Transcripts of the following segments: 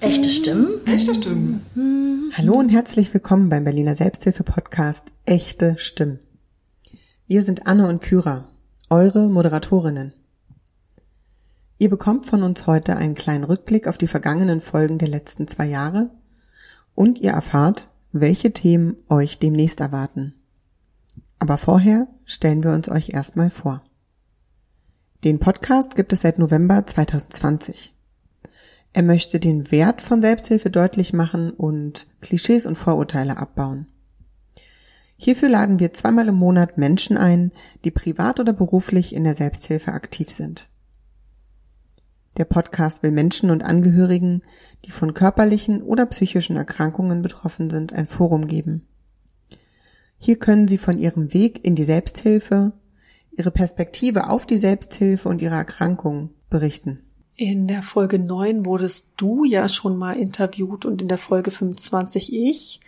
Echte Stimmen? Echte Stimmen. Hallo und herzlich willkommen beim Berliner Selbsthilfe-Podcast Echte Stimmen. Wir sind Anne und Kyra, eure Moderatorinnen. Ihr bekommt von uns heute einen kleinen Rückblick auf die vergangenen Folgen der letzten zwei Jahre und ihr erfahrt, welche Themen euch demnächst erwarten. Aber vorher stellen wir uns euch erstmal vor. Den Podcast gibt es seit November 2020. Er möchte den Wert von Selbsthilfe deutlich machen und Klischees und Vorurteile abbauen. Hierfür laden wir zweimal im Monat Menschen ein, die privat oder beruflich in der Selbsthilfe aktiv sind. Der Podcast will Menschen und Angehörigen, die von körperlichen oder psychischen Erkrankungen betroffen sind, ein Forum geben. Hier können sie von ihrem Weg in die Selbsthilfe, ihre Perspektive auf die Selbsthilfe und ihre Erkrankung berichten. In der Folge 9 wurdest du ja schon mal interviewt und in der Folge 25 ich.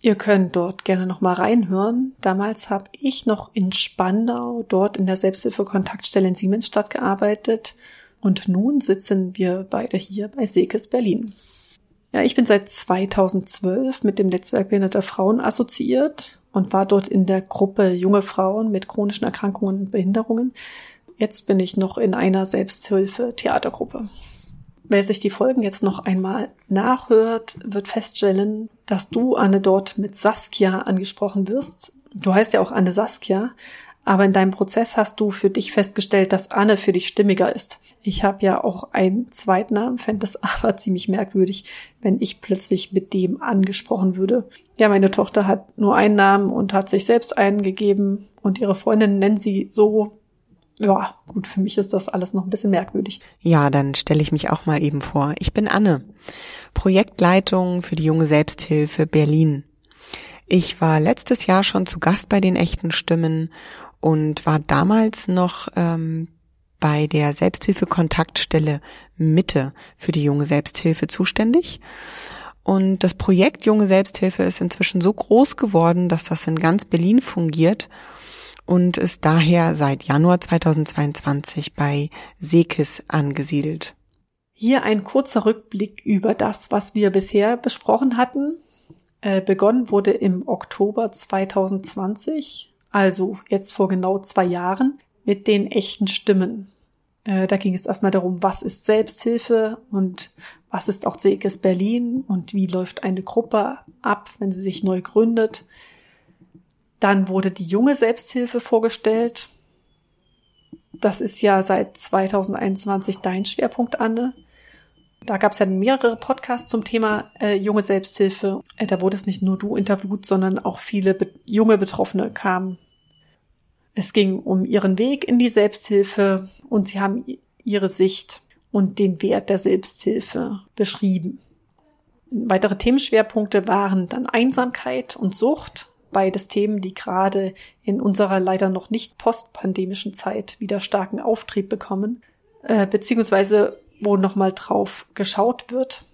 Ihr könnt dort gerne noch mal reinhören. Damals habe ich noch in Spandau, dort in der Selbsthilfe-Kontaktstelle in Siemensstadt gearbeitet. Und nun sitzen wir beide hier bei Sekes Berlin. Ja, ich bin seit 2012 mit dem Netzwerk behinderter Frauen assoziiert und war dort in der Gruppe junge Frauen mit chronischen Erkrankungen und Behinderungen. Jetzt bin ich noch in einer Selbsthilfe-Theatergruppe. Wer sich die Folgen jetzt noch einmal nachhört, wird feststellen, dass du, Anne, dort mit Saskia angesprochen wirst. Du heißt ja auch Anne Saskia, aber in deinem Prozess hast du für dich festgestellt, dass Anne für dich stimmiger ist. Ich habe ja auch einen Zweitnamen, fände es aber ziemlich merkwürdig, wenn ich plötzlich mit dem angesprochen würde. Ja, meine Tochter hat nur einen Namen und hat sich selbst einen gegeben und ihre Freundin nennen sie so. Ja, gut, für mich ist das alles noch ein bisschen merkwürdig. Ja, dann stelle ich mich auch mal eben vor. Ich bin Anne, Projektleitung für die junge Selbsthilfe Berlin. Ich war letztes Jahr schon zu Gast bei den echten Stimmen und war damals noch ähm, bei der Selbsthilfe-Kontaktstelle Mitte für die junge Selbsthilfe zuständig. Und das Projekt Junge Selbsthilfe ist inzwischen so groß geworden, dass das in ganz Berlin fungiert und ist daher seit Januar 2022 bei Sekis angesiedelt. Hier ein kurzer Rückblick über das, was wir bisher besprochen hatten. Äh, begonnen wurde im Oktober 2020 also jetzt vor genau zwei Jahren, mit den echten Stimmen. Äh, da ging es erstmal darum, was ist Selbsthilfe und was ist auch CEKES Berlin und wie läuft eine Gruppe ab, wenn sie sich neu gründet. Dann wurde die junge Selbsthilfe vorgestellt. Das ist ja seit 2021 dein Schwerpunkt, Anne. Da gab es ja mehrere Podcasts zum Thema äh, junge Selbsthilfe. Äh, da wurde es nicht nur du interviewt, sondern auch viele be junge Betroffene kamen. Es ging um ihren Weg in die Selbsthilfe und sie haben ihre Sicht und den Wert der Selbsthilfe beschrieben. Weitere Themenschwerpunkte waren dann Einsamkeit und Sucht, beides Themen, die gerade in unserer leider noch nicht postpandemischen Zeit wieder starken Auftrieb bekommen, äh, beziehungsweise wo nochmal drauf geschaut wird.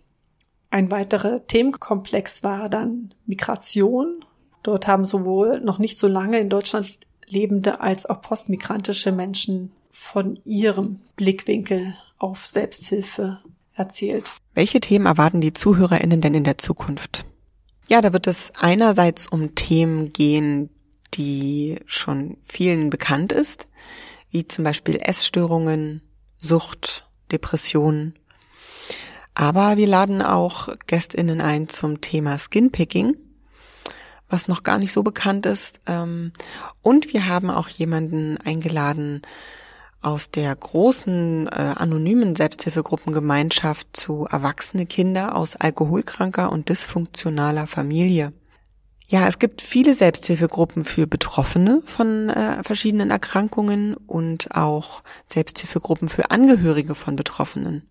Ein weiterer Themenkomplex war dann Migration. Dort haben sowohl noch nicht so lange in Deutschland lebende als auch postmigrantische Menschen von ihrem Blickwinkel auf Selbsthilfe erzählt. Welche Themen erwarten die ZuhörerInnen denn in der Zukunft? Ja, da wird es einerseits um Themen gehen, die schon vielen bekannt ist, wie zum Beispiel Essstörungen, Sucht, Depressionen. Aber wir laden auch GästInnen ein zum Thema Skinpicking, was noch gar nicht so bekannt ist. Ähm, und wir haben auch jemanden eingeladen aus der großen äh, anonymen Selbsthilfegruppengemeinschaft zu erwachsene Kinder aus alkoholkranker und dysfunktionaler Familie. Ja, es gibt viele Selbsthilfegruppen für Betroffene von äh, verschiedenen Erkrankungen und auch Selbsthilfegruppen für Angehörige von Betroffenen.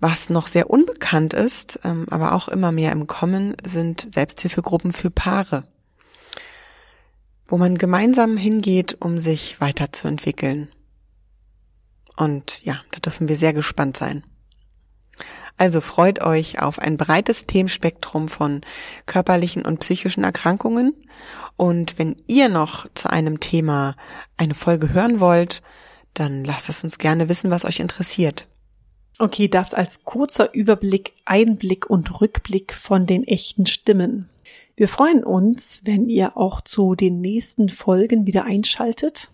Was noch sehr unbekannt ist, ähm, aber auch immer mehr im Kommen, sind Selbsthilfegruppen für Paare, wo man gemeinsam hingeht, um sich weiterzuentwickeln. Und ja, da dürfen wir sehr gespannt sein. Also freut euch auf ein breites Themenspektrum von körperlichen und psychischen Erkrankungen. Und wenn ihr noch zu einem Thema eine Folge hören wollt, dann lasst es uns gerne wissen, was euch interessiert. Okay, das als kurzer Überblick, Einblick und Rückblick von den echten Stimmen. Wir freuen uns, wenn ihr auch zu den nächsten Folgen wieder einschaltet.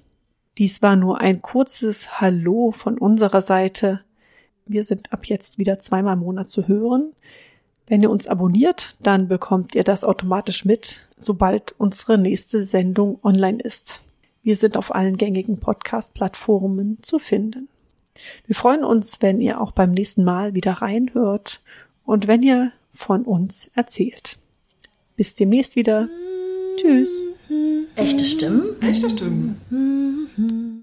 Dies war nur ein kurzes Hallo von unserer Seite. Wir sind ab jetzt wieder zweimal im Monat zu hören. Wenn ihr uns abonniert, dann bekommt ihr das automatisch mit, sobald unsere nächste Sendung online ist. Wir sind auf allen gängigen Podcast-Plattformen zu finden. Wir freuen uns, wenn ihr auch beim nächsten Mal wieder reinhört und wenn ihr von uns erzählt. Bis demnächst wieder. Tschüss. Echte Stimmen? Echte Stimmen.